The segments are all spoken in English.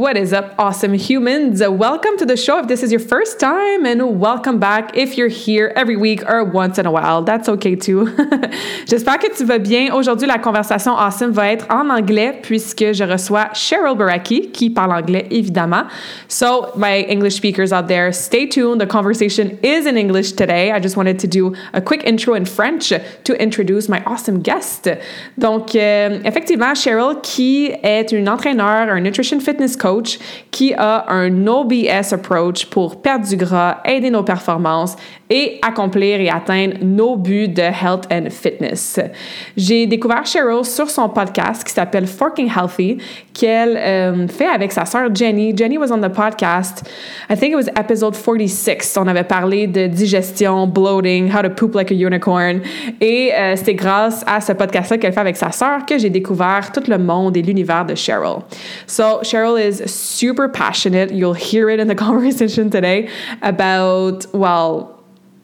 What is up, awesome humans? Uh, welcome to the show if this is your first time, and welcome back if you're here every week or once in a while. That's okay too. J'espère que tu vas bien. Aujourd'hui, la conversation awesome va être en anglais puisque je reçois Cheryl Borecky qui parle anglais évidemment. So, my English speakers out there, stay tuned. The conversation is in English today. I just wanted to do a quick intro in French to introduce my awesome guest. Donc, euh, effectivement, Cheryl qui est une entraîneur, un nutrition fitness coach qui a un no BS approach pour perdre du gras, aider nos performances et accomplir et atteindre nos buts de health and fitness. J'ai découvert Cheryl sur son podcast qui s'appelle Forking Healthy, qu'elle euh, fait avec sa sœur Jenny. Jenny was on the podcast, I think it was episode 46. On avait parlé de digestion, bloating, how to poop like a unicorn. Et euh, c'est grâce à ce podcast-là qu'elle fait avec sa sœur que j'ai découvert tout le monde et l'univers de Cheryl. So, Cheryl is super passionate. You'll hear it in the conversation today about, well,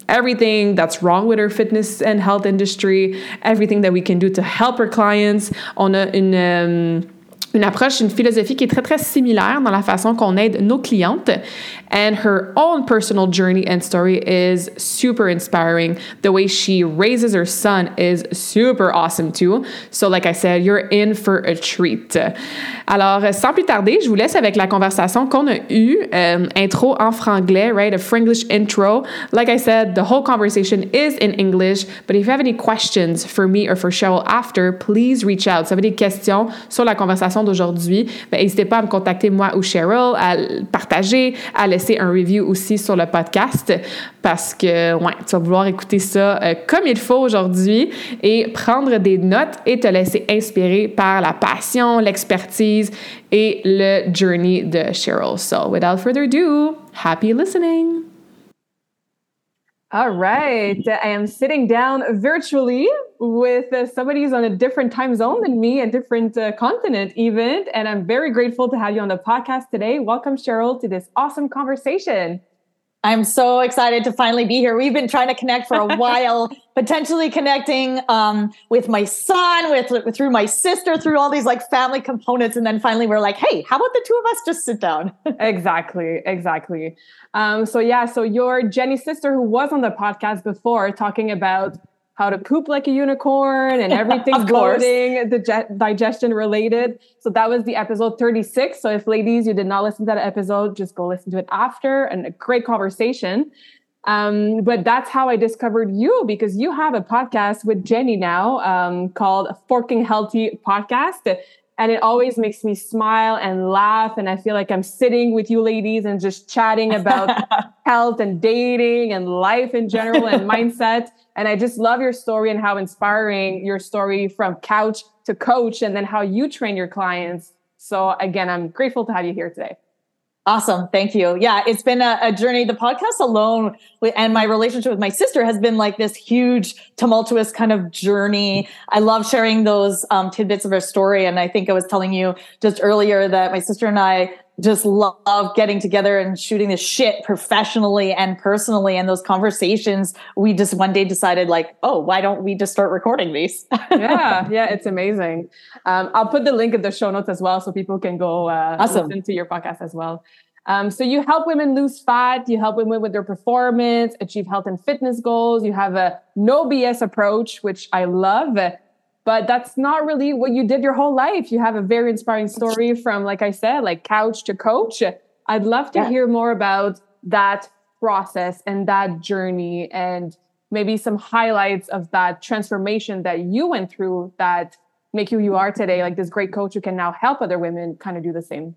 everything that's wrong with our fitness and health industry, everything that we can do to help our clients. On a une, um, une approche, une philosophie qui est très, très similaire dans la façon qu'on aide nos clientes. And her own personal journey and story is super inspiring. The way she raises her son is super awesome too. So, like I said, you're in for a treat. Alors, sans plus tarder, je vous laisse avec la conversation qu'on a eue. Um, intro en franglais, right? A Franglish intro. Like I said, the whole conversation is in English. But if you have any questions for me or for Cheryl after, please reach out. Si vous avez des questions sur la conversation d'aujourd'hui, ben, n'hésitez pas à me contacter moi ou Cheryl, à partager, à laisser un review aussi sur le podcast parce que ouais, tu vas vouloir écouter ça euh, comme il faut aujourd'hui et prendre des notes et te laisser inspirer par la passion, l'expertise et le journey de Cheryl. So, without further ado, happy listening. All right. I am sitting down virtually with uh, somebody who's on a different time zone than me, a different uh, continent, even. And I'm very grateful to have you on the podcast today. Welcome, Cheryl, to this awesome conversation. I'm so excited to finally be here. We've been trying to connect for a while, potentially connecting um, with my son, with, through my sister, through all these like family components, and then finally we're like, hey, how about the two of us just sit down? exactly, exactly. Um, so yeah, so your Jenny's sister who was on the podcast before talking about how to poop like a unicorn and everything's bloating, the digestion related. So that was the episode 36. So if ladies, you did not listen to that episode, just go listen to it after and a great conversation. Um, but that's how I discovered you because you have a podcast with Jenny now um, called Forking Healthy Podcast. And it always makes me smile and laugh. And I feel like I'm sitting with you ladies and just chatting about health and dating and life in general and mindset. And I just love your story and how inspiring your story from couch to coach and then how you train your clients. So again, I'm grateful to have you here today. Awesome. Thank you. Yeah, it's been a, a, journey. The podcast alone and my relationship with my sister has been like this huge, tumultuous kind of journey. I love sharing those um, tidbits of her story. And I think I was telling you just earlier that my sister and I just love getting together and shooting this shit professionally and personally. And those conversations, we just one day decided, like, oh, why don't we just start recording these? yeah, yeah, it's amazing. Um, I'll put the link in the show notes as well so people can go uh, awesome. listen to your podcast as well. Um, so you help women lose fat, you help women with their performance, achieve health and fitness goals. You have a no BS approach, which I love but that's not really what you did your whole life. You have a very inspiring story from, like I said, like couch to coach. I'd love to yeah. hear more about that process and that journey and maybe some highlights of that transformation that you went through that make you who you are today, like this great coach who can now help other women kind of do the same.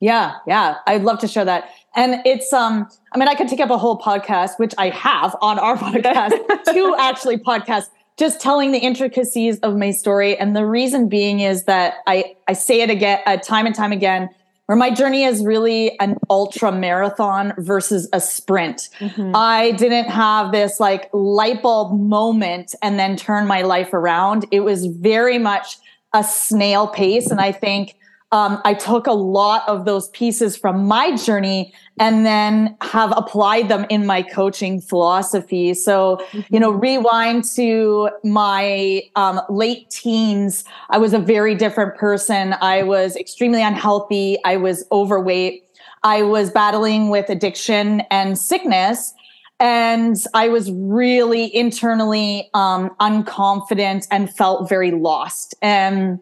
Yeah, yeah. I'd love to share that. And it's um, I mean, I could take up a whole podcast, which I have on our podcast, two actually podcasts, just telling the intricacies of my story. And the reason being is that I I say it again, uh, time and time again, where my journey is really an ultra marathon versus a sprint. Mm-hmm. I didn't have this like light bulb moment and then turn my life around. It was very much a snail pace, and I think um, I took a lot of those pieces from my journey and then have applied them in my coaching philosophy. So, mm-hmm. you know, rewind to my um, late teens, I was a very different person. I was extremely unhealthy. I was overweight. I was battling with addiction and sickness. And I was really internally um, unconfident and felt very lost. And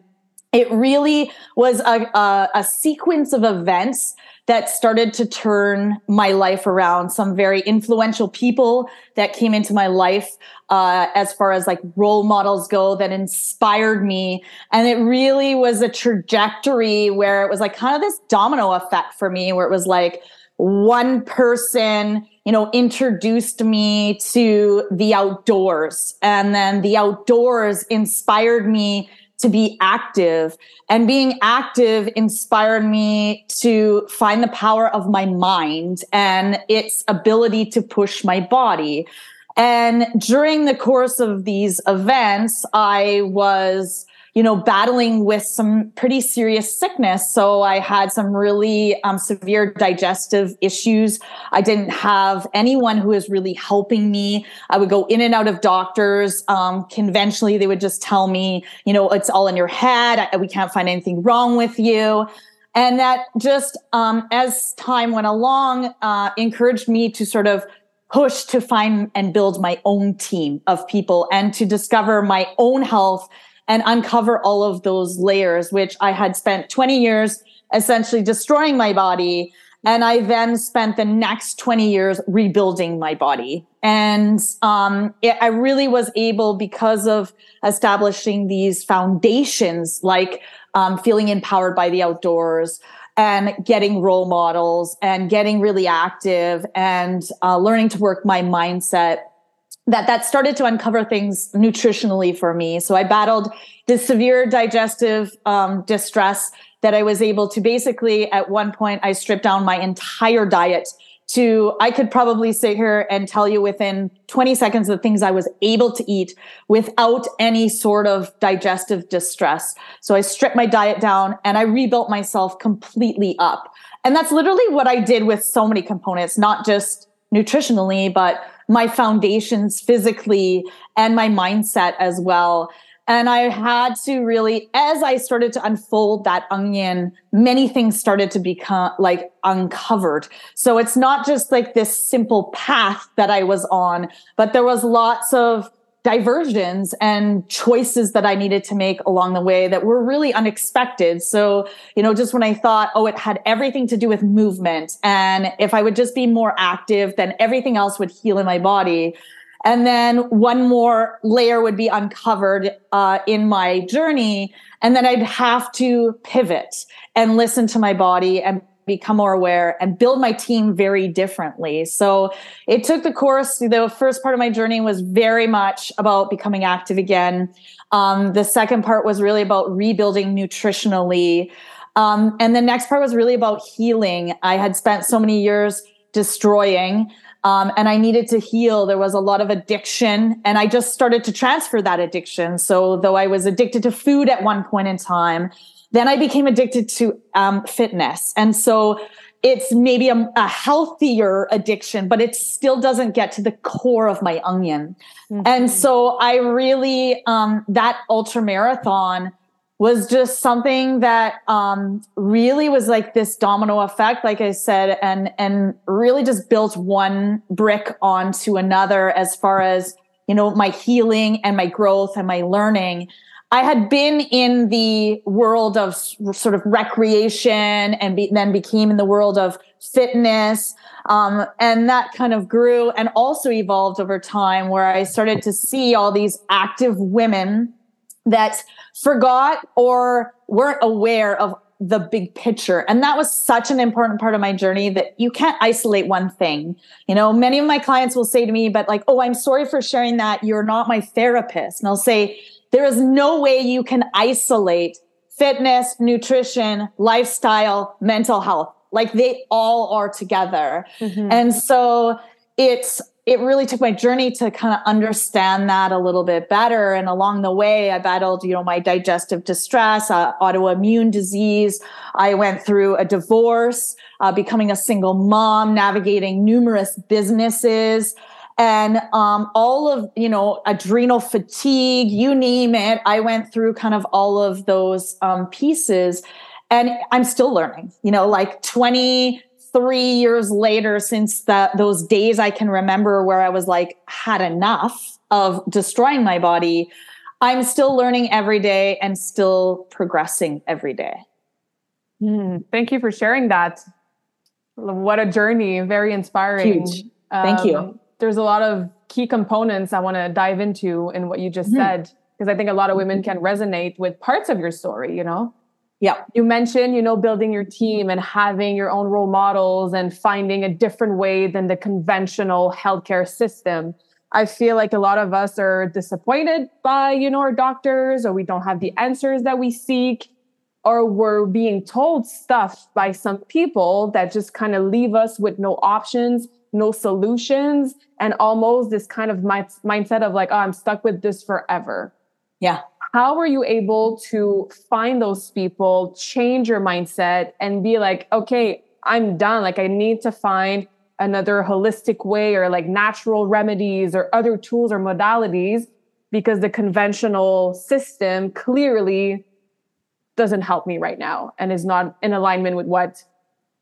it really was a, a, a, sequence of events that started to turn my life around. Some very influential people that came into my life, uh, as far as like role models go, that inspired me. And it really was a trajectory where it was like kind of this domino effect for me, where it was like one person, you know, introduced me to the outdoors, and then the outdoors inspired me to be active and being active inspired me to find the power of my mind and its ability to push my body. And during the course of these events, I was you know, battling with some pretty serious sickness. So I had some really um, severe digestive issues. I didn't have anyone who was really helping me. I would go in and out of doctors. Um, conventionally, they would just tell me, you know, it's all in your head. I, we can't find anything wrong with you. And that just, um, as time went along, uh, encouraged me to sort of push to find and build my own team of people and to discover my own health and uncover all of those layers, which I had spent 20 years essentially destroying my body. And I then spent the next 20 years rebuilding my body. And um, it, I really was able, because of establishing these foundations, like um, feeling empowered by the outdoors, and getting role models and getting really active and uh, learning to work my mindset that that started to uncover things nutritionally for me. So I battled this severe digestive um, distress that I was able to basically at one point I stripped down my entire diet to I could probably sit here and tell you within 20 seconds the things I was able to eat without any sort of digestive distress. So I stripped my diet down and I rebuilt myself completely up. And that's literally what I did with so many components, not just nutritionally, but my foundations physically and my mindset as well. And I had to really, as I started to unfold that onion, many things started to become like uncovered. So it's not just like this simple path that I was on, but there was lots of diversions and choices that I needed to make along the way that were really unexpected. So, you know, just when I thought, oh, it had everything to do with movement. And if I would just be more active, then everything else would heal in my body. And then one more layer would be uncovered uh, in my journey. And then I'd have to pivot and listen to my body and become more aware and build my team very differently. So it took the course. The first part of my journey was very much about becoming active again. Um, the second part was really about rebuilding nutritionally. Um, and the next part was really about healing. I had spent so many years destroying. Um, and I needed to heal. There was a lot of addiction, and I just started to transfer that addiction. So, though I was addicted to food at one point in time, then I became addicted to um, fitness. And so it's maybe a, a, healthier addiction, but it still doesn't get to the core of my onion. Mm-hmm. And so I really, um, that ultra marathon was just something that um, really was like this domino effect, like I said, and and really just built one brick onto another as far as you know my healing and my growth and my learning. I had been in the world of sort of recreation and be, then became in the world of fitness. Um, and that kind of grew and also evolved over time where I started to see all these active women that forgot or weren't aware of the big picture. And that was such an important part of my journey that you can't isolate one thing. You know, many of my clients will say to me, but like, oh, I'm sorry for sharing that. You're not my therapist. And I'll say, there is no way you can isolate fitness, nutrition, lifestyle, mental health. Like they all are together. Mm-hmm. And so it's it really took my journey to kind of understand that a little bit better. And along the way, I battled, you know, my digestive distress, uh, autoimmune disease. I went through a divorce, uh, becoming a single mom, navigating numerous businesses and um, all of you know adrenal fatigue you name it i went through kind of all of those um, pieces and i'm still learning you know like 23 years later since that those days I can remember where I was like had enough of destroying my body, I'm still learning every day and still progressing every day. Mm, thank you for sharing that. What a journey! Very inspiring. Huge. Thank um, you. There's a lot of key components I want to dive into in what you just mm-hmm. said because I think a lot of women can resonate with parts of your story. You know. Yeah. You mentioned, you know, building your team and having your own role models and finding a different way than the conventional healthcare system. I feel like a lot of us are disappointed by, you know, our doctors or we don't have the answers that we seek or we're being told stuff by some people that just kind of leave us with no options, no solutions, and almost this kind of mi- mindset of like, oh, I'm stuck with this forever. Yeah how were you able to find those people, change your mindset, and be like, okay, I'm done. Like, I need to find another holistic way or like natural remedies or other tools or modalities because the conventional system clearly doesn't help me right now and is not in alignment with what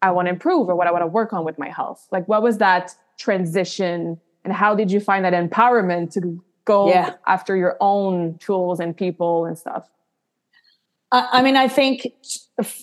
I want to improve or what I want to work on with my health. Like, what was that transition and how did you find that empowerment to go yeah. after your own tools and people and stuff? I mean, I think,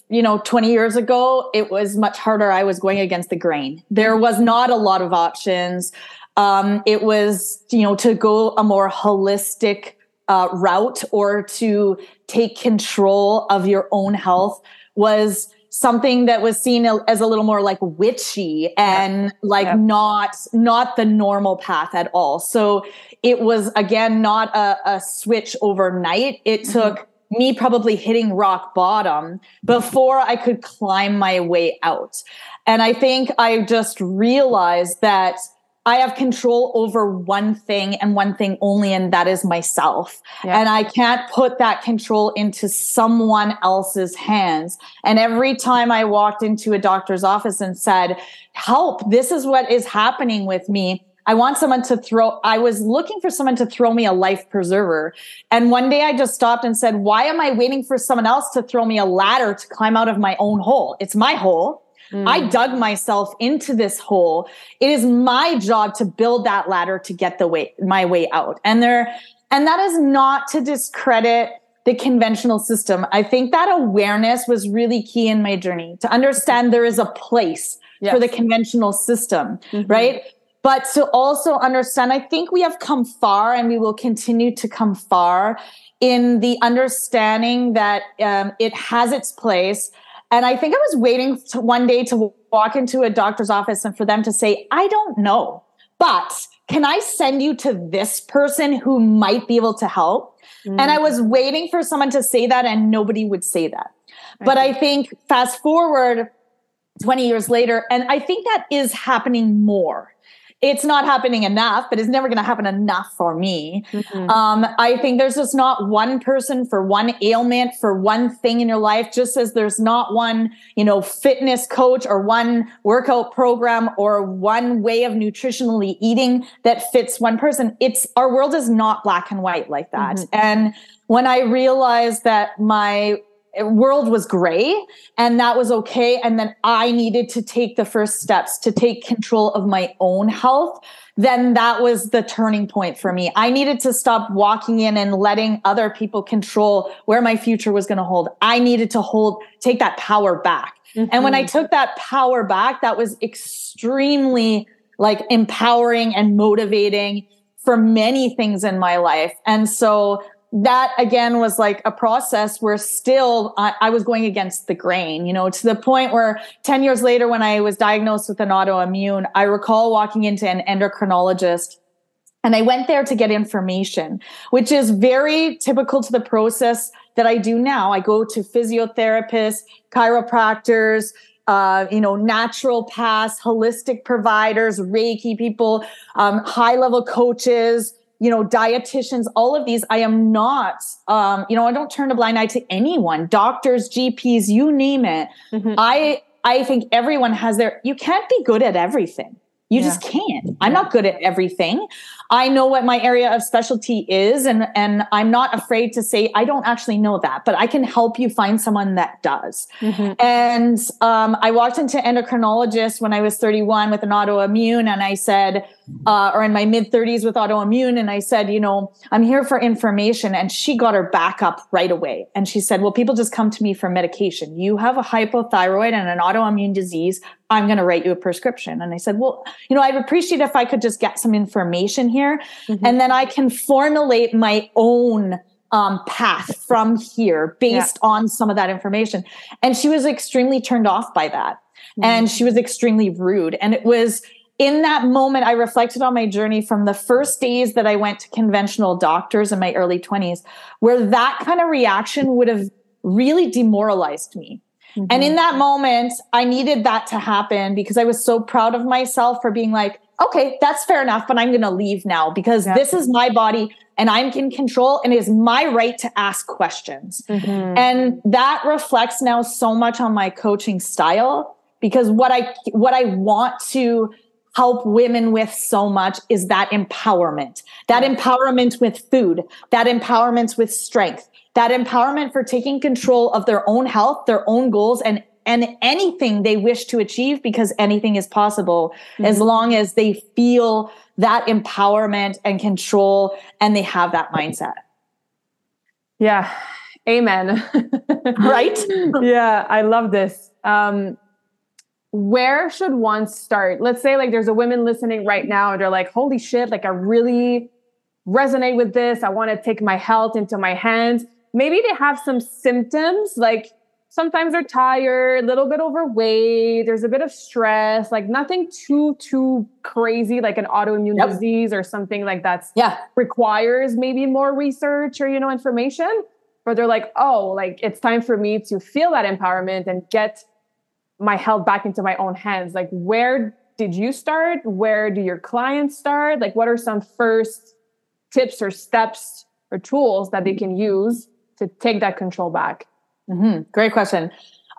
you know, 20 years ago, it was much harder. I was going against the grain. There was not a lot of options. Um, it was, you know, to go a more holistic uh, route or to take control of your own health was something that was seen as a little more like witchy and like not not the normal path at all so it was again not a, a switch overnight. It mm-hmm. took me probably hitting rock bottom before I could climb my way out. And I think I just realized that I have control over one thing and one thing only, and that is myself. Yeah. And I can't put that control into someone else's hands. And every time I walked into a doctor's office and said, Help, this is what is happening with me, I want someone to throw, I was looking for someone to throw me a life preserver. And one day I just stopped and said, why am I waiting for someone else to throw me a ladder to climb out of my own hole? It's my hole. Mm. I dug myself into this hole. It is my job to build that ladder to get the way, my way out. And there, and that is not to discredit the conventional system. I think that awareness was really key in my journey to understand there is a place yes. for the conventional system, mm-hmm. right? but to also understand, I think we have come far and we will continue to come far in the understanding that um, it has its place. And I think I was waiting to one day to walk into a doctor's office and for them to say, I don't know, but can I send you to this person who might be able to help? Mm-hmm. And I was waiting for someone to say that and nobody would say that. but I think fast forward 20 years later, and I think that is happening more it's not happening enough, but it's never going to happen enough for me. Mm-hmm. Um, I think there's just not one person for one ailment, for one thing in your life, just as there's not one, you know, fitness coach or one workout program or one way of nutritionally eating that fits one person. It's our world is not black and white like that. Mm-hmm. And when I realized that my world was gray and that was okay and then i needed to take the first steps to take control of my own health then that was the turning point for me i needed to stop walking in and letting other people control where my future was going to hold i needed to hold take that power back mm-hmm. and when i mm-hmm. took that power back that was extremely like empowering and motivating for many things in my life and so that again was like a process where still I, I, was going against the grain, you know, to the point where 10 years later, when I was diagnosed with an autoimmune, I recall walking into an endocrinologist and I went there to get information, which is very typical to the process that I do now. I go to physiotherapists, chiropractors, uh, you know, naturopaths, holistic providers, Reiki people, um, high level coaches, you know, dietitians, all of these. I am not, um, you know, I don't turn a blind eye to anyone, doctors, GPs, you name it. Mm-hmm. I, I think everyone has their, you can't be good at everything. You yeah. just can't. I'm not good at everything. I know what my area of specialty is and and I'm not afraid to say I don't actually know that, but I can help you find someone that does. Mm-hmm. And um, I walked into endocrinologist when I was 31 with an autoimmune and I said, uh, or in my mid 30s with autoimmune. And I said, you know, I'm here for information. And she got her back up right away. And she said, well, people just come to me for medication. You have a hypothyroid and an autoimmune disease. I'm going to write you a prescription. And I said, well, you know, I'd appreciate if I could just get some information here. Mm-hmm. And then I can formulate my own um, path from here based yeah. on some of that information. And she was extremely turned off by that. Mm-hmm. And she was extremely rude. And it was, in that moment, I reflected on my journey from the first days that I went to conventional doctors in my early 20s, where that kind of reaction would have really demoralized me. Mm-hmm. And in that moment, I needed that to happen because I was so proud of myself for being like, okay, that's fair enough, but I'm going to leave now because yeah. this is my body and I'm in control and it is my right to ask questions. Mm-hmm. And that reflects now so much on my coaching style because what I what I want to help women with so much is that empowerment. That empowerment with food, that empowerment with strength, that empowerment for taking control of their own health, their own goals and and anything they wish to achieve because anything is possible mm-hmm. as long as they feel that empowerment and control and they have that mindset. Yeah. Amen. right? yeah, I love this. Um, where should one start? Let's say like there's a woman listening right now and they're like, holy shit, like I really resonate with this. I want to take my health into my hands. Maybe they have some symptoms like sometimes they're tired, a little bit overweight, there's a bit of stress, like nothing too too crazy like an autoimmune yep. disease or something like that. Yeah. requires maybe more research or you know information. But they're like, "Oh, like it's time for me to feel that empowerment and get my health back into my own hands like where did you start where do your clients start like what are some first tips or steps or tools that they can use to take that control back mm-hmm. great question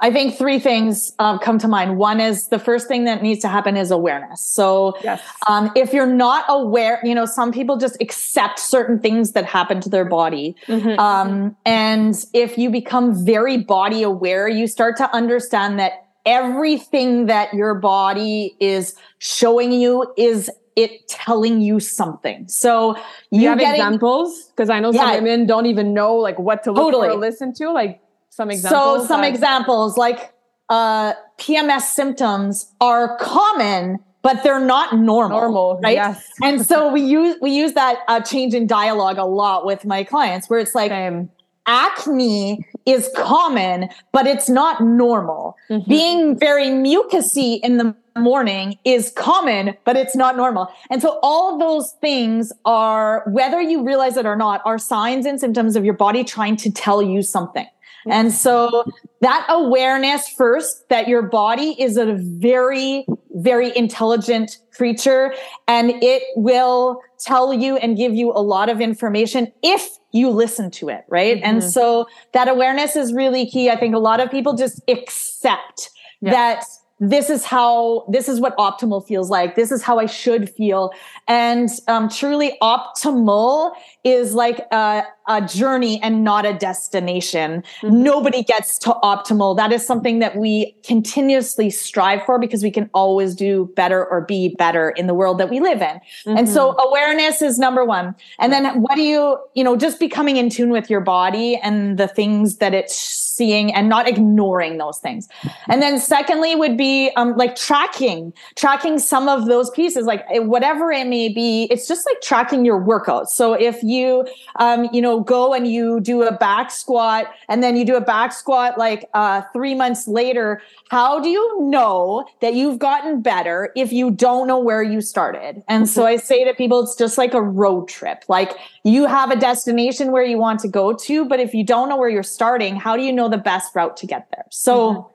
i think three things um, come to mind one is the first thing that needs to happen is awareness so yes. um, if you're not aware you know some people just accept certain things that happen to their body mm-hmm. um, and if you become very body aware you start to understand that everything that your body is showing you is it telling you something. So you, you have getting, examples because I know yeah, some women don't even know like what to look totally. or listen to. Like some examples. So some that- examples like uh, PMS symptoms are common, but they're not normal, normal right? Yes. and so we use we use that uh, change in dialogue a lot with my clients, where it's like Same. acne is common, but it's not normal. Mm-hmm. Being very mucusy in the morning is common, but it's not normal. And so all of those things are, whether you realize it or not, are signs and symptoms of your body trying to tell you something. And so that awareness first that your body is a very, very intelligent creature and it will tell you and give you a lot of information if you listen to it. Right. Mm-hmm. And so that awareness is really key. I think a lot of people just accept yeah. that this is how this is what optimal feels like this is how i should feel and um, truly optimal is like a, a journey and not a destination mm-hmm. nobody gets to optimal that is something that we continuously strive for because we can always do better or be better in the world that we live in mm-hmm. and so mm-hmm. awareness is number one and then what do you you know just becoming in tune with your body and the things that it's seeing and not ignoring those things. And then secondly would be um, like tracking, tracking some of those pieces, like eh, whatever it may be. It's just like tracking your workouts. So if you, um, you know, go and you do a back squat and then you do a back squat like uh, three months later, how do you know that you've gotten better if you don't know where you started? And so I say to people, it's just like a road trip. Like you have a destination where you want to go to, but if you don't know where you're starting, how do you know the best route to get there? So mm-hmm.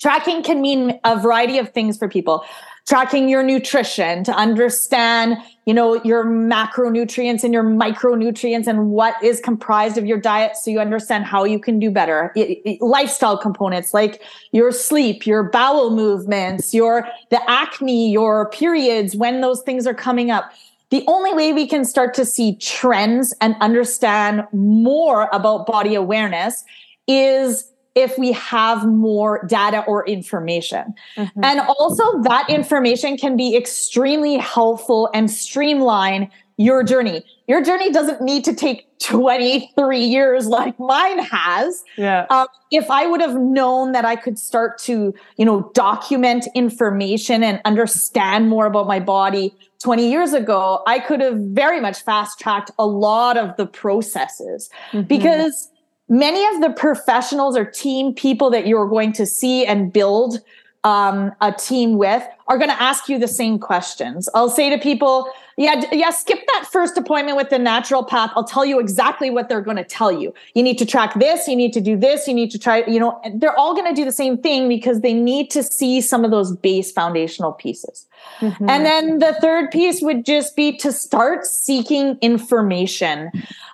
tracking can mean a variety of things for people tracking your nutrition to understand you know your macronutrients and your micronutrients and what is comprised of your diet so you understand how you can do better. It, it, lifestyle components like your sleep your bowel movements your the acne your periods when those things are coming up. The only way we can start to see trends and understand more about body awareness is if we have more data or information. Mm-hmm. And also, that information can be extremely helpful and streamline your journey. Your journey doesn't need to take 23 years like mine has. Yeah. Um, if I would have known that I could start to, you know, document information and understand more about my body 20 years ago, I could have very much fast tracked a lot of the processes mm-hmm. because many of the professionals or team people that you're going to see and build um, a team with are going to ask you the same questions. I'll say to people, yeah, yeah, skip that first appointment with the naturopath. I'll tell you exactly what they're going to tell you. You need to track this, you need to do this, you need to try, you know, they're all going to do the same thing because they need to see some of those base foundational pieces. Mm-hmm. And then the third piece would just be to start seeking information.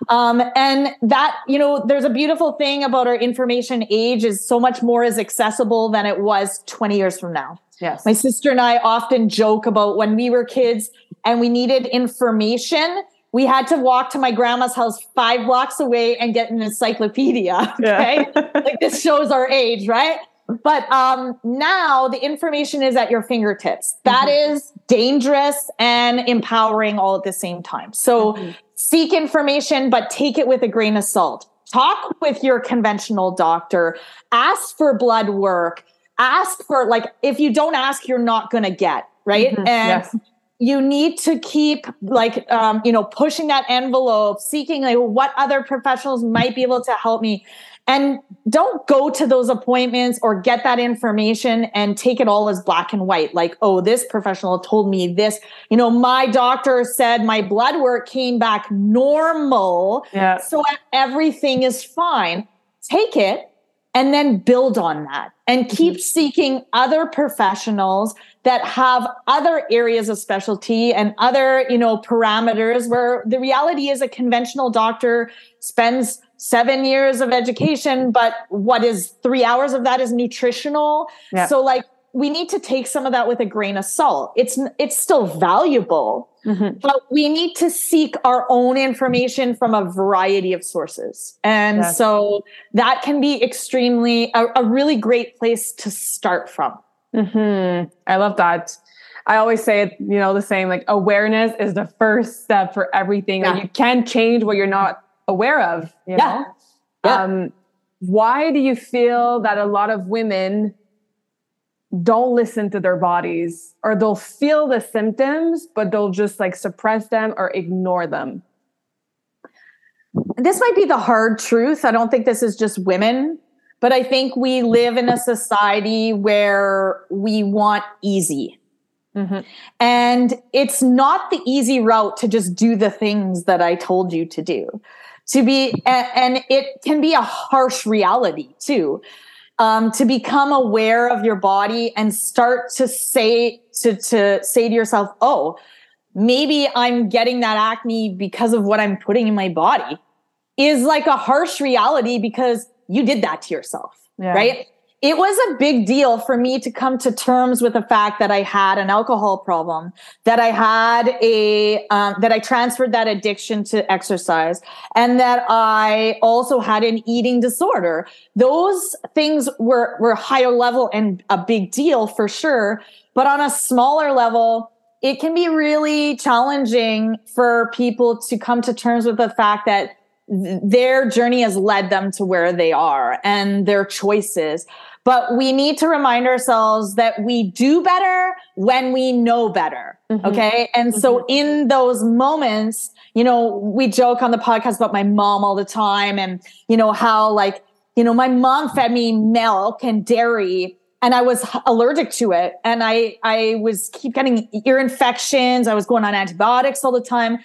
Um, and that, you know, there's a beautiful thing about our information age is so much more is accessible than it was 20 years from now. Yes. My sister and I often joke about when we were kids and we needed information. We had to walk to my grandma's house five blocks away and get an encyclopedia. Okay. Yeah. like this shows our age, right? But um, now the information is at your fingertips. That mm-hmm. is dangerous and empowering all at the same time. So mm-hmm. seek information, but take it with a grain of salt. Talk with your conventional doctor, ask for blood work, ask for like if you don't ask you're not going to get right mm-hmm. and yes. you need to keep like um, you know pushing that envelope seeking like what other professionals might be able to help me and don't go to those appointments or get that information and take it all as black and white like oh this professional told me this you know my doctor said my blood work came back normal yeah. so everything is fine take it and then build on that and keep mm-hmm. seeking other professionals that have other areas of specialty and other you know parameters where the reality is a conventional doctor spends seven years of education but what is three hours of that is nutritional yeah. so like we need to take some of that with a grain of salt. It's it's still valuable, mm-hmm. but we need to seek our own information from a variety of sources. And yes. so that can be extremely a, a, really great place to start from. Mm-hmm. I love that. I always say, it, you know, the same like awareness is the first step for everything. Yeah. Like you can't change what you're not aware of. You yeah. Know? yeah. Um, why do you feel that a lot of women don't listen to their bodies or they'll feel the symptoms but they'll just like suppress them or ignore them this might be the hard truth i don't think this is just women but i think we live in a society where we want easy mm-hmm. and it's not the easy route to just do the things that i told you to do to be and it can be a harsh reality too um, to become aware of your body and start to say to to say to yourself, "Oh, maybe I'm getting that acne because of what I'm putting in my body," is like a harsh reality because you did that to yourself, yeah. right? It was a big deal for me to come to terms with the fact that I had an alcohol problem, that I had a, um, that I transferred that addiction to exercise, and that I also had an eating disorder. Those things were, were higher level and a big deal for sure. But on a smaller level, it can be really challenging for people to come to terms with the fact that th- their journey has led them to where they are and their choices. But we need to remind ourselves that we do better when we know better. Mm-hmm. Okay. And mm-hmm. so in those moments, you know, we joke on the podcast about my mom all the time and, you know, how like, you know, my mom fed me milk and dairy and I was allergic to it. And I, I was keep getting ear infections. I was going on antibiotics all the time.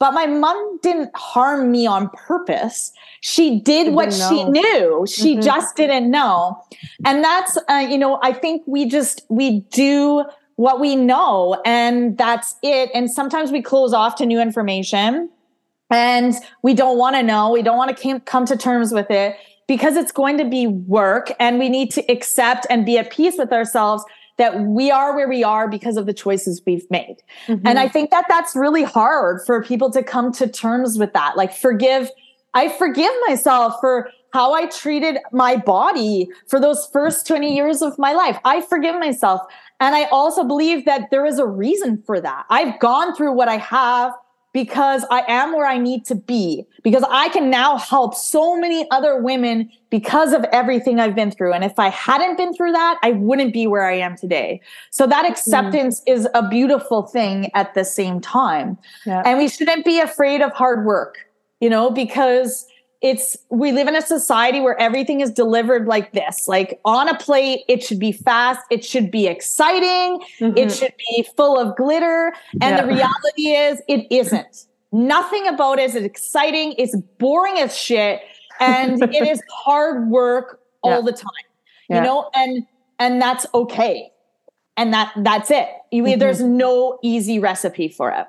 But my mom didn't harm me on purpose. She did what she knew. She mm-hmm. just didn't know. And that's, uh, you know, I think we just, we do what we know and that's it. And sometimes we close off to new information and we don't want to know. We don't want to come to terms with it because it's going to be work and we need to accept and be at peace with ourselves that we are where we are because of the choices we've made. Mm-hmm. And I think that that's really hard for people to come to terms with that. Like forgive, I forgive myself for how I treated my body for those first 20 years of my life. I forgive myself. And I also believe that there is a reason for that. I've gone through what I have because I am where I need to be, because I can now help so many other women because of everything I've been through. And if I hadn't been through that, I wouldn't be where I am today. So that mm-hmm. acceptance mm. is a beautiful thing at the same time. Yeah. And we shouldn't be afraid of hard work, you know, because it's we live in a society where everything is delivered like this like on a plate it should be fast it should be exciting mm-hmm. it should be full of glitter and yeah. the reality is it isn't nothing about it is exciting it's boring as shit and it is hard work all yeah. the time yeah. you know and and that's okay and that that's it you, mm-hmm. there's no easy recipe for it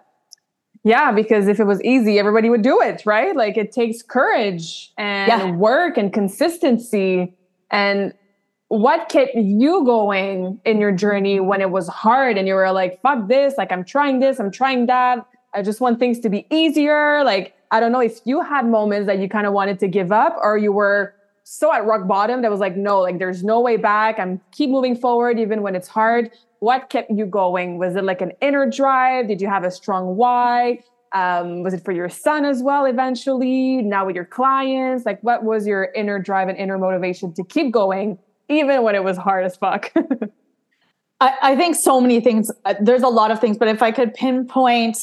yeah, because if it was easy, everybody would do it, right? Like it takes courage and yeah. work and consistency. And what kept you going in your journey when it was hard and you were like, fuck this, like I'm trying this, I'm trying that. I just want things to be easier. Like, I don't know if you had moments that you kind of wanted to give up or you were so at rock bottom that was like, no, like there's no way back. I'm keep moving forward even when it's hard what kept you going? Was it like an inner drive? Did you have a strong why? Um, was it for your son as well eventually? Now with your clients? Like, what was your inner drive and inner motivation to keep going, even when it was hard as fuck? I, I, think so many things. Uh, there's a lot of things, but if I could pinpoint,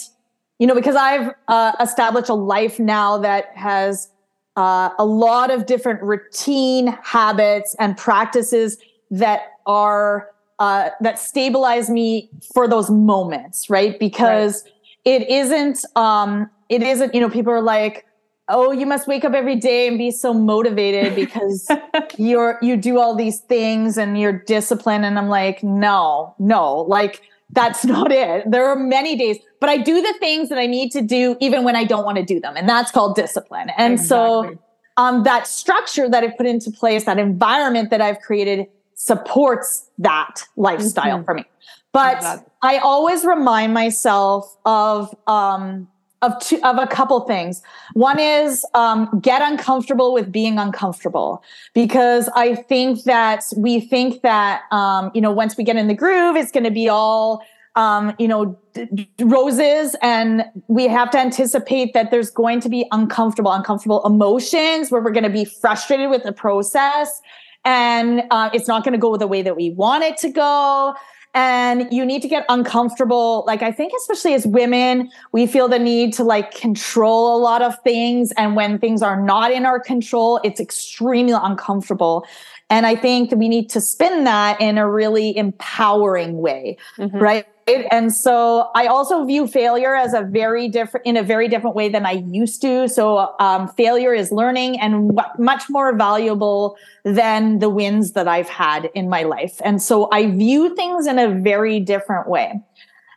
you know, because I've uh, established a life now that has uh, a lot of different routine habits and practices that are uh, that stabilize me for those moments, right? Because right. it isn't, um, it isn't, you know, people are like, oh, you must wake up every day and be so motivated because you're, you do all these things and you're disciplined. And I'm like, no, no, like that's not it. There are many days, but I do the things that I need to do even when I don't want to do them. And that's called discipline. And exactly. so, um, that structure that I've put into place, that environment that I've created supports that lifestyle mm-hmm. for me. But I always remind myself of um, of two of a couple things. One is um, get uncomfortable with being uncomfortable because I think that we think that um, you know once we get in the groove, it's going to be all um, you know d- roses, and we have to anticipate that there's going to be uncomfortable, uncomfortable emotions where we're going to be frustrated with the process and uh, it's not going to go the way that we want it to go. And you need to get uncomfortable. Like i think especially as women we feel the need to like control a lot of things. And when things are not in our control it's extremely uncomfortable and i think we need to spin that in a really empowering way mm-hmm. right and so I also view failure as a very different, in a very different way than I used to. So um, failure is learning and w- much more valuable than the wins that I've had in my life. And so I view things in a very different way.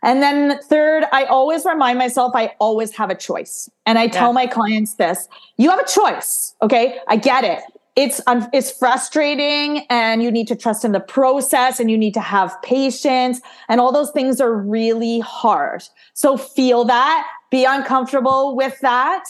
And then third, I always remind myself I always have a choice. And I tell yeah. my clients this, you have a choice. Okay. I get it it's um, it's frustrating and you need to trust in the process and you need to have patience and all those things are really hard. So feel that be uncomfortable with that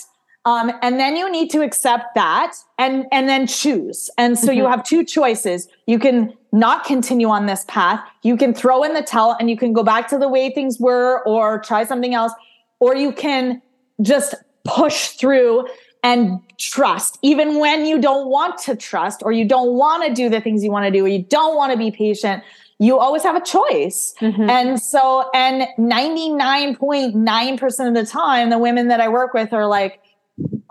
um, and then you need to accept that and and then choose. And so mm-hmm. you have two choices. You can not continue on this path. You can throw in the towel and you can go back to the way things were or try something else or you can just push through and trust, even when you don't want to trust or you don't want to do the things you want to do or you don't want to be patient. You always have a choice. Mm-hmm. And so, and 99.9% of the time, the women that I work with are like,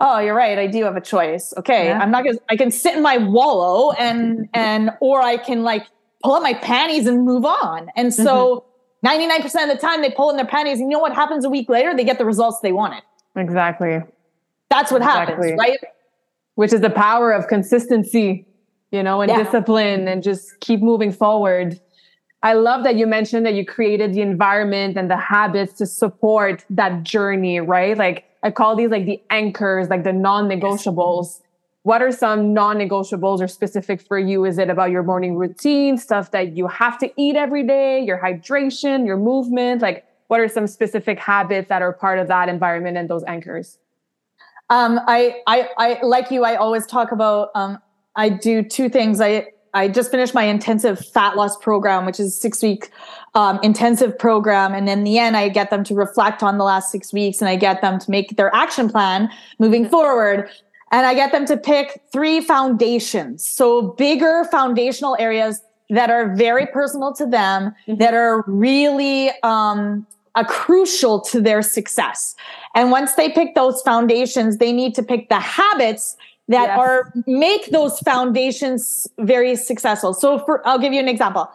oh you're right i do have a choice okay yeah. i'm not gonna i can sit in my wallow and and or i can like pull up my panties and move on and so mm-hmm. 99% of the time they pull in their panties and you know what happens a week later they get the results they wanted exactly that's what exactly. happens right which is the power of consistency you know and yeah. discipline and just keep moving forward I love that you mentioned that you created the environment and the habits to support that journey, right? Like I call these like the anchors, like the non-negotiables. Yes. What are some non-negotiables or specific for you? Is it about your morning routine, stuff that you have to eat every day, your hydration, your movement? Like what are some specific habits that are part of that environment and those anchors? Um, I, I, I, like you, I always talk about, um, I do two things. I, I just finished my intensive fat loss program, which is six week um, intensive program. And in the end, I get them to reflect on the last six weeks and I get them to make their action plan moving forward. And I get them to pick three foundations. So bigger foundational areas that are very personal to them, mm-hmm. that are really um, a crucial to their success. And once they pick those foundations, they need to pick the habits that yes. are make those foundations very successful. So for I'll give you an example.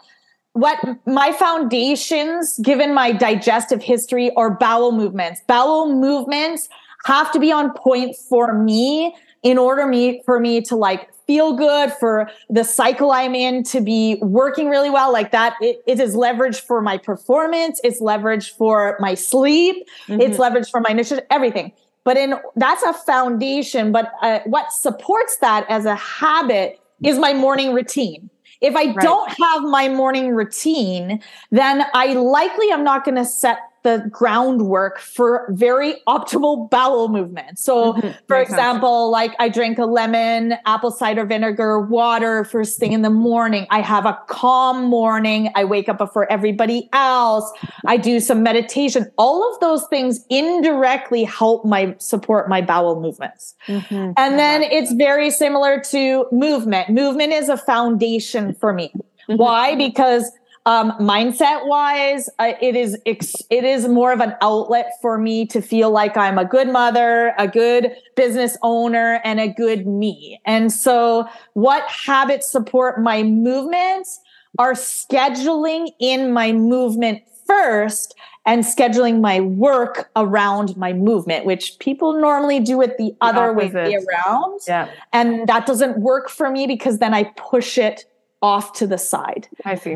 What my foundations, given my digestive history, are bowel movements. Bowel movements have to be on point for me in order me for me to like feel good for the cycle I'm in to be working really well like that. it, it is leverage for my performance. It's leverage for my sleep. Mm-hmm. It's leverage for my nutrition, everything but in that's a foundation but uh, what supports that as a habit is my morning routine if i right. don't have my morning routine then i likely am not going to set the groundwork for very optimal bowel movement. So, mm-hmm. for example, like I drink a lemon, apple cider vinegar water first thing in the morning. I have a calm morning. I wake up before everybody else. I do some meditation. All of those things indirectly help my support my bowel movements. Mm-hmm. And then it's very similar to movement. Movement is a foundation for me. Mm-hmm. Why? Because um, mindset wise, uh, it is ex- it is more of an outlet for me to feel like I'm a good mother, a good business owner, and a good me. And so, what habits support my movements are scheduling in my movement first and scheduling my work around my movement, which people normally do it the, the other opposite. way around. Yeah. And that doesn't work for me because then I push it off to the side. I see.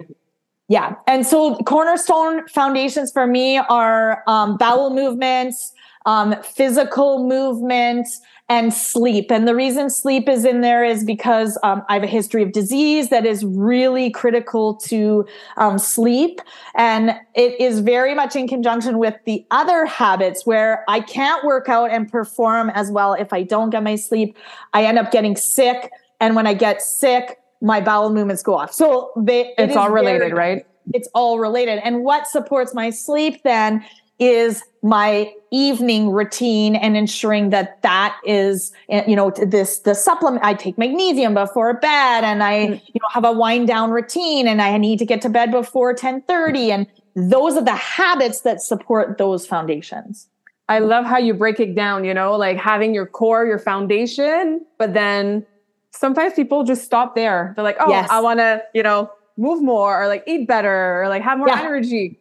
Yeah. And so cornerstone foundations for me are um, bowel movements, um, physical movement, and sleep. And the reason sleep is in there is because um, I have a history of disease that is really critical to um, sleep. And it is very much in conjunction with the other habits where I can't work out and perform as well if I don't get my sleep. I end up getting sick. And when I get sick, my bowel movements go off. So they it's all related, very, right? It's all related. And what supports my sleep then is my evening routine and ensuring that that is you know this the supplement i take magnesium before bed and i mm. you know have a wind down routine and i need to get to bed before 10:30 and those are the habits that support those foundations i love how you break it down you know like having your core your foundation but then sometimes people just stop there. They're like, oh, yes. I want to, you know, move more or like eat better or like have more yeah. energy.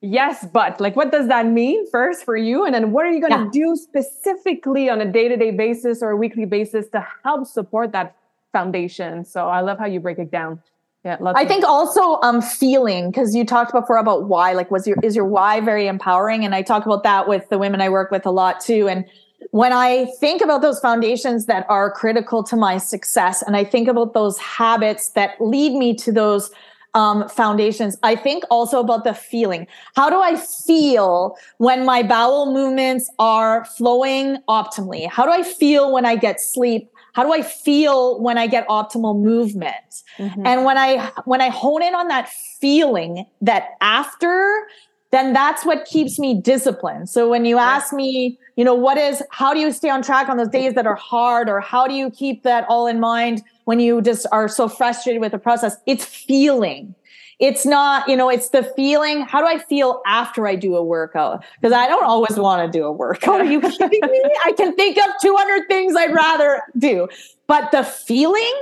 Yes, but like, what does that mean first for you? And then what are you going to yeah. do specifically on a day to day basis or a weekly basis to help support that foundation? So I love how you break it down. Yeah, I think also um feeling because you talked before about why like was your is your why very empowering and I talk about that with the women I work with a lot too and when I think about those foundations that are critical to my success, and I think about those habits that lead me to those um, foundations, I think also about the feeling. How do I feel when my bowel movements are flowing optimally? How do I feel when I get sleep? How do I feel when I get optimal movement? Mm-hmm. And when I when I hone in on that feeling that after then that's what keeps me disciplined. So when you ask me, you know, what is, how do you stay on track on those days that are hard, or how do you keep that all in mind when you just are so frustrated with the process? It's feeling. It's not, you know, it's the feeling. How do I feel after I do a workout? Because I don't always want to do a workout. Are you kidding me? I can think of 200 things I'd rather do. But the feeling,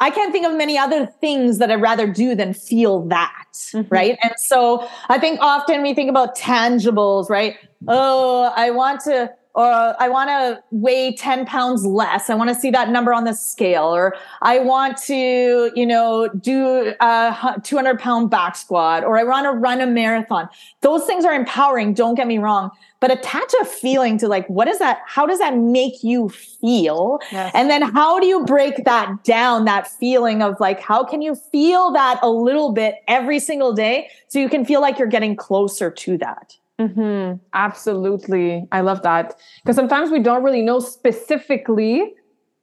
I can't think of many other things that I'd rather do than feel that. Mm-hmm. Right. And so I think often we think about tangibles, right? Oh, I want to or I want to weigh 10 pounds less. I want to see that number on the scale, or I want to, you know, do a 200 pound back squat, or I want to run a marathon. Those things are empowering. Don't get me wrong, but attach a feeling to like, what is that? How does that make you feel? Yes. And then how do you break that down? That feeling of like, how can you feel that a little bit every single day so you can feel like you're getting closer to that? Mm-hmm. Absolutely. I love that. Because sometimes we don't really know specifically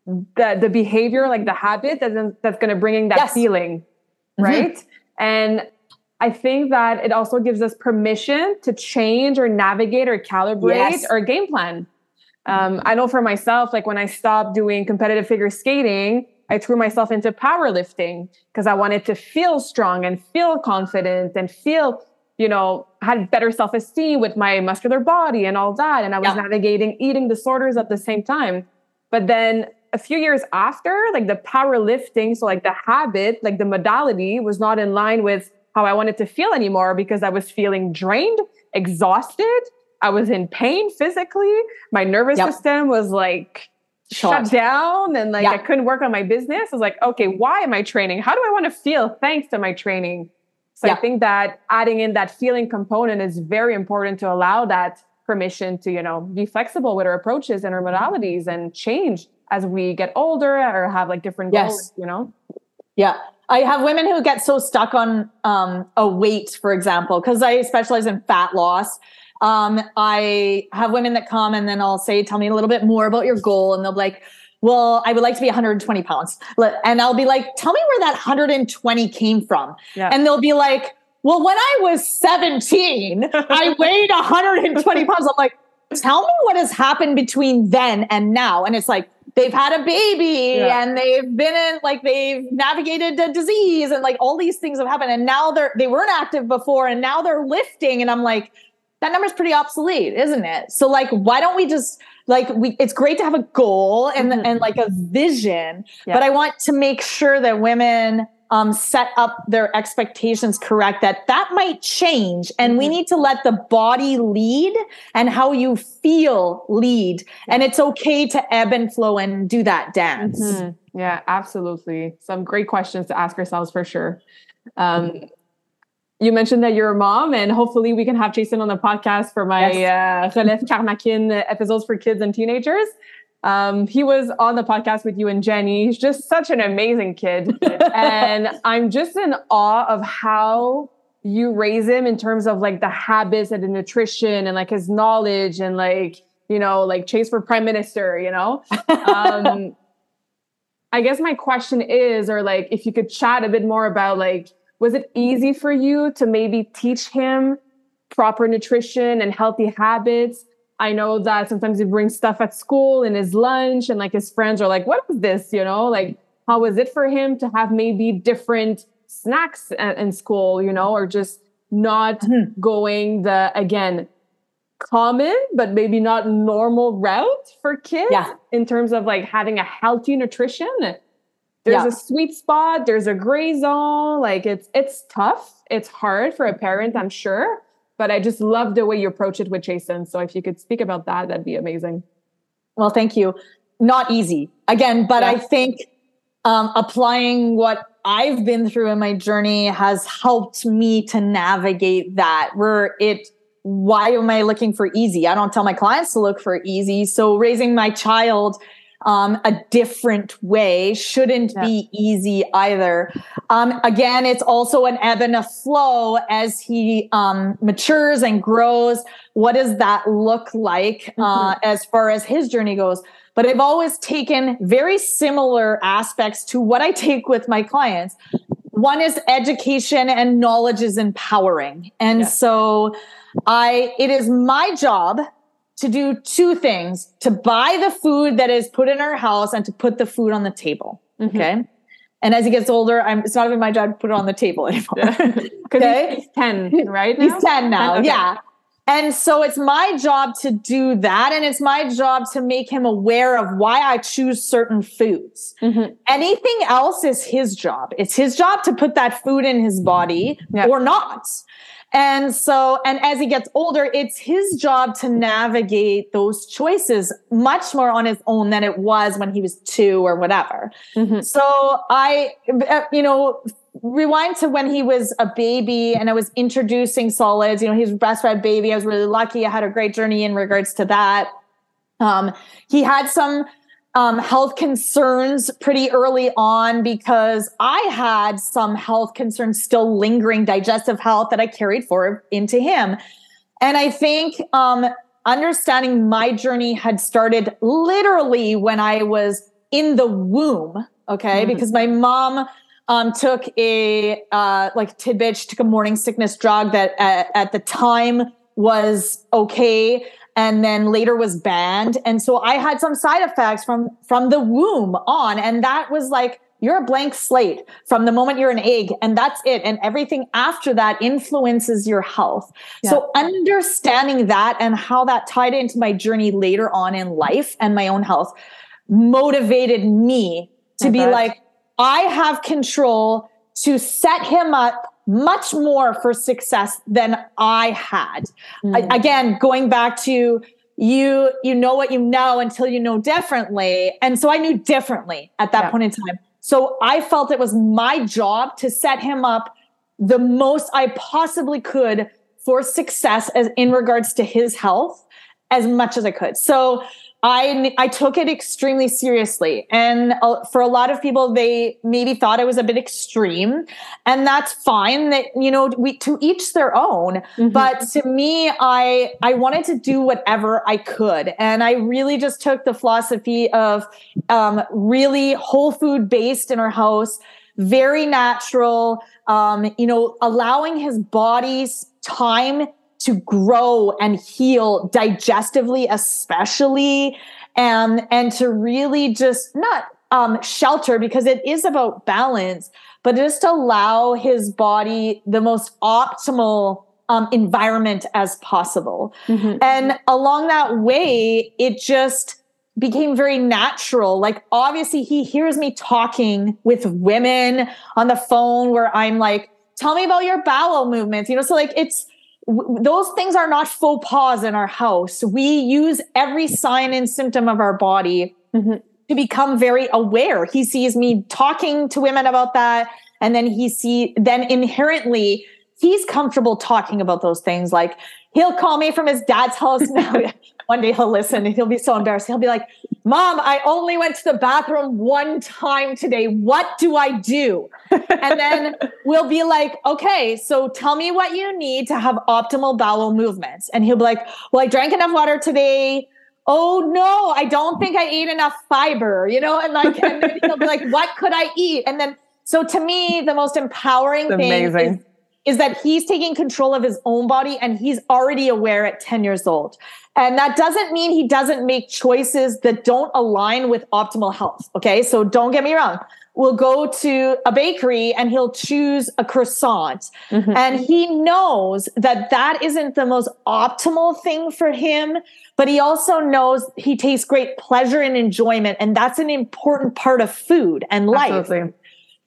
the, the behavior, like the habit that's, that's going to bring in that yes. feeling. Mm-hmm. Right. Mm-hmm. And I think that it also gives us permission to change or navigate or calibrate yes. our game plan. Um, I know for myself, like when I stopped doing competitive figure skating, I threw myself into powerlifting because I wanted to feel strong and feel confident and feel you know, had better self esteem with my muscular body and all that. And I was yeah. navigating eating disorders at the same time. But then a few years after, like the powerlifting, so like the habit, like the modality was not in line with how I wanted to feel anymore because I was feeling drained, exhausted. I was in pain physically. My nervous yep. system was like Shot. shut down and like I couldn't work on my business. I was like, okay, why am I training? How do I want to feel thanks to my training? So yeah. I think that adding in that feeling component is very important to allow that permission to, you know, be flexible with our approaches and our modalities and change as we get older or have like different yes. goals, you know? Yeah. I have women who get so stuck on um, a weight, for example, because I specialize in fat loss. Um, I have women that come and then I'll say, tell me a little bit more about your goal. And they'll be like, well, I would like to be 120 pounds. And I'll be like, tell me where that 120 came from. Yeah. And they'll be like, well, when I was 17, I weighed 120 pounds. I'm like, tell me what has happened between then and now. And it's like, they've had a baby yeah. and they've been in like they've navigated a disease and like all these things have happened and now they're they weren't active before and now they're lifting and i'm like that number's pretty obsolete isn't it so like why don't we just like we it's great to have a goal and mm-hmm. and like a vision yeah. but i want to make sure that women um, set up their expectations correct that that might change and mm-hmm. we need to let the body lead and how you feel lead and it's okay to ebb and flow and do that dance mm-hmm. yeah absolutely some great questions to ask ourselves for sure um, you mentioned that you're a mom, and hopefully we can have Jason on the podcast for my yes. uh, Relève Karmakin episodes for kids and teenagers. Um, he was on the podcast with you and Jenny. He's just such an amazing kid. and I'm just in awe of how you raise him in terms of like the habits and the nutrition and like his knowledge and like, you know, like chase for prime minister, you know? Um, I guess my question is, or like if you could chat a bit more about like was it easy for you to maybe teach him proper nutrition and healthy habits? I know that sometimes he brings stuff at school in his lunch and like his friends are like, what is this? You know, like how was it for him to have maybe different snacks in school, you know, or just not mm-hmm. going the, again, common, but maybe not normal route for kids yeah. in terms of like having a healthy nutrition? There's yeah. a sweet spot there's a gray zone like it's it's tough it's hard for a parent i'm sure but i just love the way you approach it with jason so if you could speak about that that'd be amazing well thank you not easy again but yeah. i think um, applying what i've been through in my journey has helped me to navigate that where it why am i looking for easy i don't tell my clients to look for easy so raising my child um, a different way shouldn't yeah. be easy either. Um, again, it's also an ebb and a flow as he um, matures and grows. What does that look like uh, mm-hmm. as far as his journey goes? But I've always taken very similar aspects to what I take with my clients. One is education and knowledge is empowering. And yeah. so I it is my job to do two things to buy the food that is put in our house and to put the food on the table. Mm-hmm. Okay. And as he gets older, I'm, it's not even my job to put it on the table anymore. okay. He's, he's 10, right? Now? He's 10 now. Okay. Yeah. And so it's my job to do that. And it's my job to make him aware of why I choose certain foods. Mm-hmm. Anything else is his job. It's his job to put that food in his body yeah. or not. And so, and as he gets older, it's his job to navigate those choices much more on his own than it was when he was two or whatever. Mm-hmm. So I, uh, you know, rewind to when he was a baby and I was introducing solids, you know, he's breastfed baby. I was really lucky. I had a great journey in regards to that. Um, he had some um, health concerns pretty early on because I had some health concerns still lingering, digestive health that I carried forward into him. And I think um, understanding my journey had started literally when I was in the womb. Okay. Mm-hmm. Because my mom um, took a uh, like tidbit, she took a morning sickness drug that at, at the time was okay and then later was banned. And so i had some side effects from from the womb on and that was like you're a blank slate from the moment you're an egg and that's it. And everything after that influences your health. Yeah. so understanding that and how that tied into my journey later on in life and my own health motivated me to be like i have control to set him up much more for success than I had. Mm. I, again, going back to you, you know what you know until you know differently. And so I knew differently at that yeah. point in time. So I felt it was my job to set him up the most I possibly could for success as in regards to his health as much as I could. So I I took it extremely seriously, and uh, for a lot of people, they maybe thought it was a bit extreme, and that's fine. That you know, we to each their own. Mm-hmm. But to me, I I wanted to do whatever I could, and I really just took the philosophy of um, really whole food based in our house, very natural. Um, you know, allowing his body's time to grow and heal digestively, especially, and, and to really just not um, shelter because it is about balance, but just allow his body the most optimal um, environment as possible. Mm-hmm. And along that way, it just became very natural. Like, obviously, he hears me talking with women on the phone where I'm like, tell me about your bowel movements, you know? So, like, it's, those things are not faux pas in our house. We use every sign and symptom of our body mm-hmm. to become very aware. He sees me talking to women about that. And then he see, then inherently he's comfortable talking about those things. Like he'll call me from his dad's house now. One day he'll listen and he'll be so embarrassed. He'll be like, Mom, I only went to the bathroom one time today. What do I do? and then we'll be like, okay, so tell me what you need to have optimal bowel movements. And he'll be like, well, I drank enough water today. Oh no, I don't think I ate enough fiber, you know, and like, and then he'll be like, what could I eat? And then, so to me, the most empowering thing is, is that he's taking control of his own body and he's already aware at 10 years old. And that doesn't mean he doesn't make choices that don't align with optimal health. Okay. So don't get me wrong. We'll go to a bakery and he'll choose a croissant. Mm-hmm. And he knows that that isn't the most optimal thing for him, but he also knows he takes great pleasure and enjoyment. And that's an important part of food and life. Absolutely.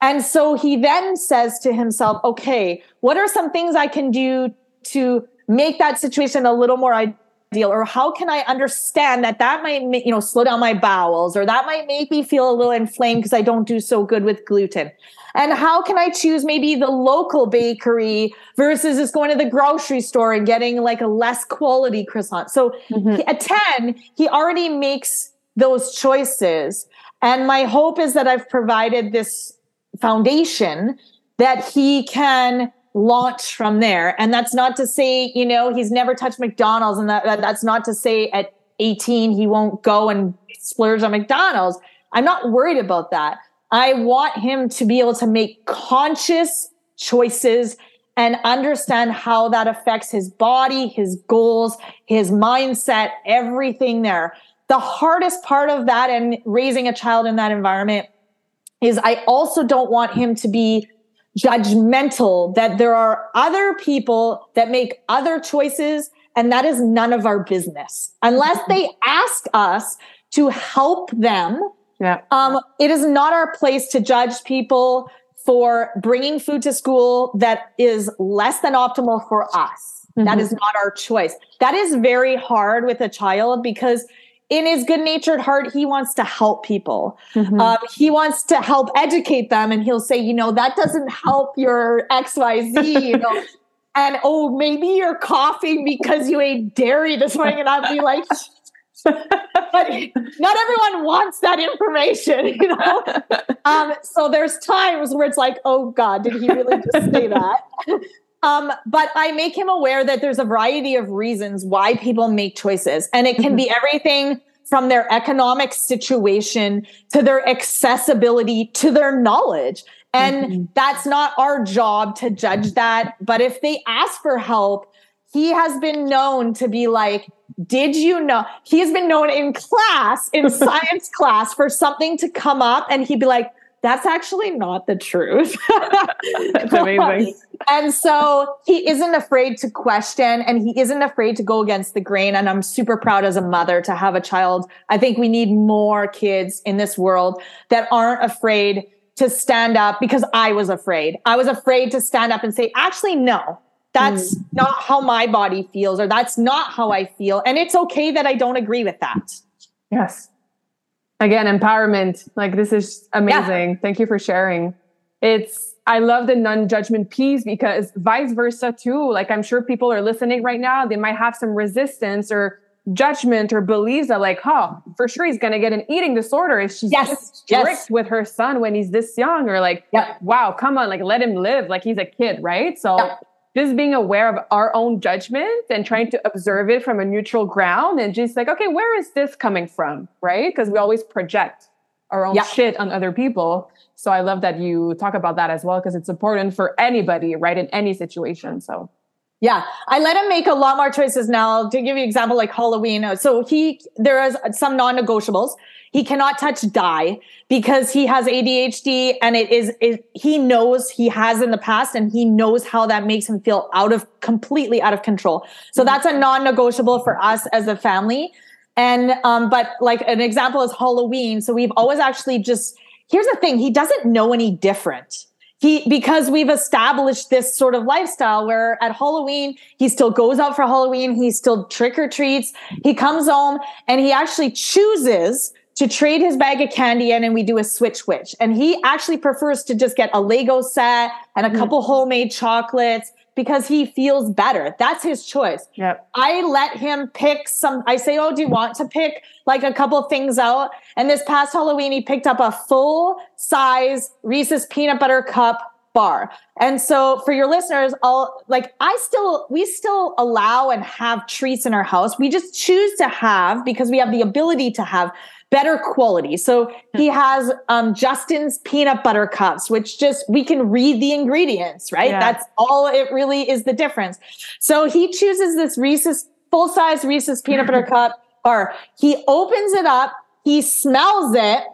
And so he then says to himself, okay, what are some things I can do to make that situation a little more deal or how can i understand that that might you know slow down my bowels or that might make me feel a little inflamed because i don't do so good with gluten? And how can i choose maybe the local bakery versus just going to the grocery store and getting like a less quality croissant? So mm-hmm. at 10 he already makes those choices. And my hope is that i've provided this foundation that he can launch from there. And that's not to say, you know, he's never touched McDonald's and that, that, that's not to say at 18 he won't go and splurge on McDonald's. I'm not worried about that. I want him to be able to make conscious choices and understand how that affects his body, his goals, his mindset, everything there. The hardest part of that and raising a child in that environment is I also don't want him to be judgmental that there are other people that make other choices and that is none of our business unless they ask us to help them yeah. Um, it is not our place to judge people for bringing food to school that is less than optimal for us. Mm-hmm. That is not our choice. That is very hard with a child because in his good natured heart, he wants to help people. Mm-hmm. Um, he wants to help educate them. And he'll say, you know, that doesn't help your XYZ, you know. and oh, maybe you're coughing because you ate dairy this morning. And I'll be like, but not everyone wants that information, you know. Um, so there's times where it's like, oh God, did he really just say that? Um, but I make him aware that there's a variety of reasons why people make choices. And it can mm-hmm. be everything from their economic situation to their accessibility to their knowledge. And mm-hmm. that's not our job to judge that. But if they ask for help, he has been known to be like, did you know he has been known in class, in science class, for something to come up and he'd be like, that's actually not the truth. that's amazing. and so he isn't afraid to question and he isn't afraid to go against the grain. And I'm super proud as a mother to have a child. I think we need more kids in this world that aren't afraid to stand up because I was afraid. I was afraid to stand up and say, actually, no, that's mm. not how my body feels or that's not how I feel. And it's okay that I don't agree with that. Yes. Again, empowerment. Like this is amazing. Yeah. Thank you for sharing. It's I love the non-judgment piece because vice versa too. Like I'm sure people are listening right now, they might have some resistance or judgment or believes that like, huh, for sure he's gonna get an eating disorder if she's yes. strict yes. with her son when he's this young, or like, yep. wow, come on, like let him live like he's a kid, right? So yep just being aware of our own judgment and trying to observe it from a neutral ground and just like, okay, where is this coming from? Right? Because we always project our own yeah. shit on other people. So I love that you talk about that as well because it's important for anybody, right? In any situation. So yeah, I let him make a lot more choices now. To give you an example, like Halloween. So he there is some non-negotiables. He cannot touch dye because he has ADHD and it is, it, he knows he has in the past and he knows how that makes him feel out of completely out of control. So that's a non-negotiable for us as a family. And, um, but like an example is Halloween. So we've always actually just, here's the thing. He doesn't know any different he because we've established this sort of lifestyle where at Halloween he still goes out for Halloween, he still trick or treats, he comes home and he actually chooses to trade his bag of candy in and we do a switch switch. And he actually prefers to just get a Lego set and a mm. couple homemade chocolates because he feels better. That's his choice. Yep. I let him pick some. I say, Oh, do you want to pick like a couple things out? And this past Halloween, he picked up a full size Reese's peanut butter cup bar. And so for your listeners, I'll like I still we still allow and have treats in our house. We just choose to have because we have the ability to have better quality. So he has um, Justin's peanut butter cups, which just we can read the ingredients, right? Yeah. That's all it really is the difference. So he chooses this Reese's full size Reese's peanut butter cup, or he opens it up, he smells it,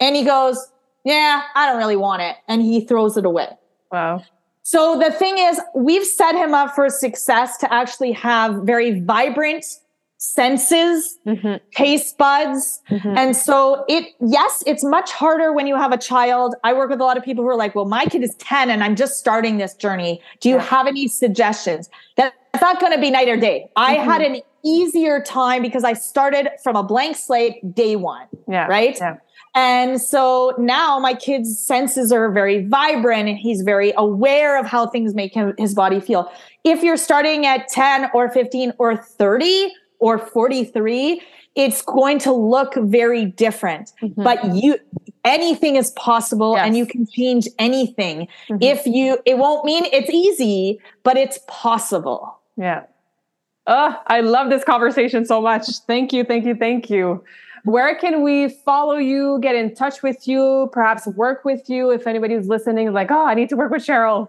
and he goes, Yeah, I don't really want it. And he throws it away. Wow. So the thing is, we've set him up for success to actually have very vibrant senses, mm-hmm. taste buds. Mm-hmm. And so it, yes, it's much harder when you have a child. I work with a lot of people who are like, well, my kid is 10 and I'm just starting this journey. Do you yeah. have any suggestions? That's not going to be night or day. Mm-hmm. I had an easier time because I started from a blank slate day one. Yeah. Right. Yeah. And so now my kid's senses are very vibrant and he's very aware of how things make him, his body feel. If you're starting at 10 or 15 or 30, or 43, it's going to look very different. Mm-hmm. But you anything is possible yes. and you can change anything. Mm-hmm. If you it won't mean it's easy, but it's possible. Yeah. Oh, I love this conversation so much. Thank you, thank you, thank you. Where can we follow you, get in touch with you, perhaps work with you if anybody's listening is like, "Oh, I need to work with Cheryl."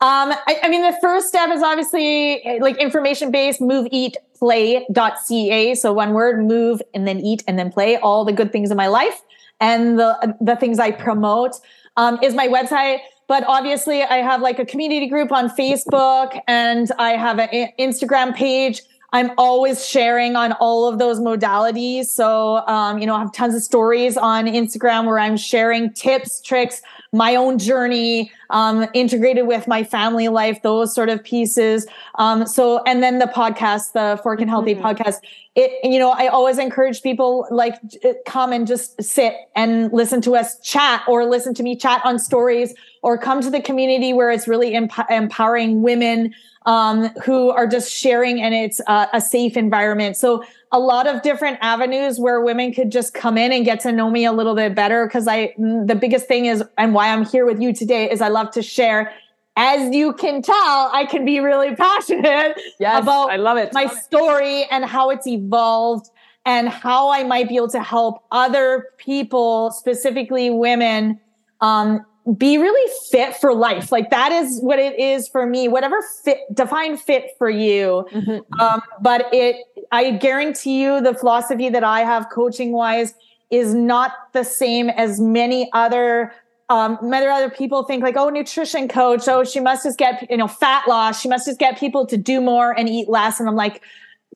Um, I, I, mean, the first step is obviously eh, like information based, move, eat, play.ca. So one word, move and then eat and then play all the good things in my life and the, the things I promote um, is my website. But obviously I have like a community group on Facebook and I have an Instagram page I'm always sharing on all of those modalities. So, um, you know, I have tons of stories on Instagram where I'm sharing tips, tricks, my own journey, um, integrated with my family life, those sort of pieces. Um, so, and then the podcast, the Forking Healthy mm-hmm. podcast, it, you know, I always encourage people like come and just sit and listen to us chat or listen to me chat on stories or come to the community where it's really emp- empowering women um, who are just sharing and it's uh, a safe environment. So a lot of different avenues where women could just come in and get to know me a little bit better. Cause I, the biggest thing is, and why I'm here with you today is I love to share as you can tell, I can be really passionate yes, about I love it. my love story it. and how it's evolved and how I might be able to help other people, specifically women, um, be really fit for life. Like that is what it is for me. Whatever fit, define fit for you. Mm-hmm. Um, but it, I guarantee you, the philosophy that I have coaching wise is not the same as many other. Um, many other people think like, oh, nutrition coach. Oh, she must just get you know fat loss. She must just get people to do more and eat less. And I'm like,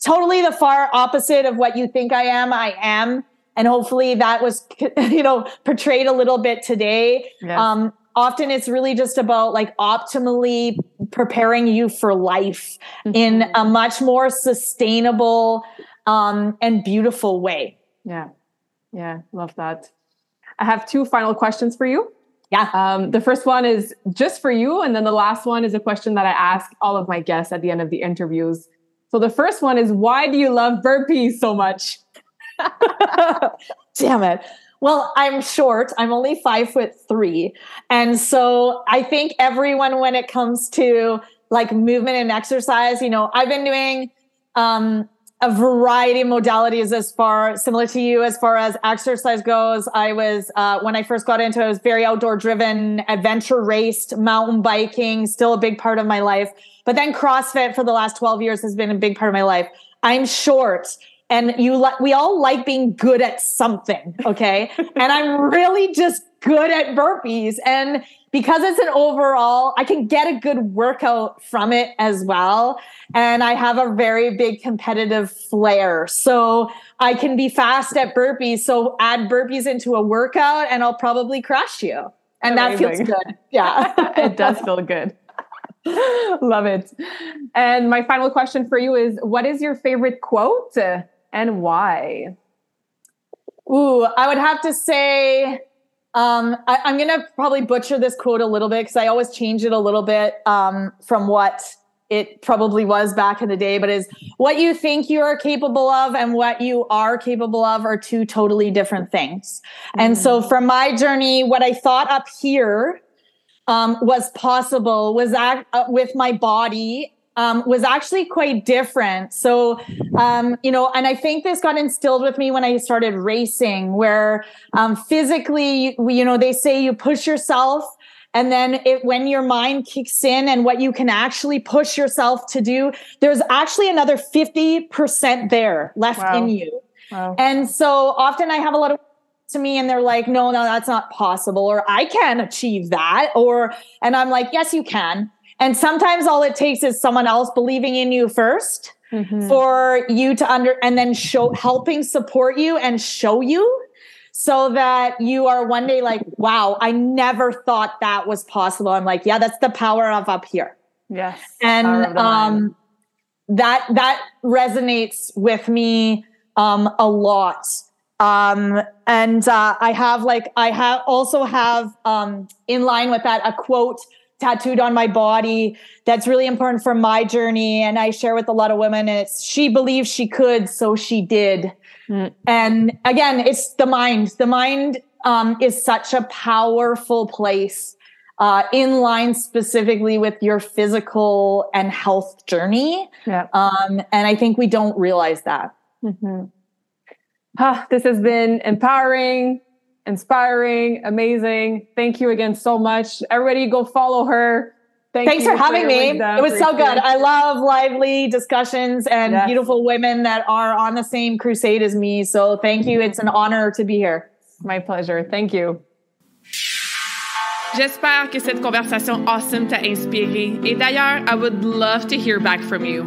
totally the far opposite of what you think I am. I am and hopefully that was you know portrayed a little bit today. Yes. um, often it's really just about like optimally preparing you for life mm-hmm. in a much more sustainable um, and beautiful way. Yeah. Yeah love that. I have two final questions for you. Yeah. Um, the first one is just for you and then the last one is a question that i ask all of my guests at the end of the interviews. So the first one is why do you love burpees so much Damn it. Well, I'm short. I'm only five foot three. And so I think everyone, when it comes to like movement and exercise, you know, I've been doing um, a variety of modalities as far similar to you as far as exercise goes. I was, uh, when I first got into it, I was very outdoor driven, adventure raced, mountain biking, still a big part of my life. But then CrossFit for the last 12 years has been a big part of my life. I'm short and you like we all like being good at something okay? And i'm really just good at burpees. And because it's an overall i can get a good workout from it as well. And i have a very big competitive flair. So i can be fast at burpees. So add burpees into a workout and i'll probably crush you. And Amazing. that feels good. Yeah. It does feel good. Love it. And my final question for you is what is your favorite quote and why? Ooh, I would have to say, um, I, am going to probably butcher this quote a little bit because I always change it a little bit um, from what it probably was back in the day, but is what you think you are capable of and what you are capable of are two totally different things. Mm-hmm. And so mm. from my journey, what I thought up here um, was possible was that uh, with my body um, was actually quite different. So, um, you know, and I think this got instilled with me when I started racing, where um, physically, you know, they say you push yourself. And then it, when your mind kicks in and what you can actually push yourself to do, there's actually another 50% there left wow. in you. Wow. And so often I have a lot of to me and they're like, no, no, that's not possible. Or I can achieve that. Or, and I'm like, yes, you can. And sometimes all it takes is someone else believing in you 1st mm-hmm. for you to under and then show helping support you and show you so that you are one day like, wow, I never thought that was possible. I'm like, yeah, that's the power of up here. Yes. And um that that resonates with me um a lot. Um and uh I have like I have also have um in line with that a quote tattooed on my body that's really important for my journey and i share with a lot of women and it's she believed she could so she did mm. and again it's the mind the mind um, is such a powerful place uh, in line specifically with your physical and health journey yeah. um, and i think we don't realize that mm-hmm. ah, this has been empowering inspiring, amazing. Thank you again so much. Everybody go follow her. Thank Thanks for having me. wisdom, it was so good. your- I love lively discussions and Yes. beautiful women that are on the same crusade as me. So thank you. It's an honor to be here. My pleasure. Thank you. J'espère que cette conversation awesome t'a inspiré. Et d'ailleurs, I would love to hear back from you.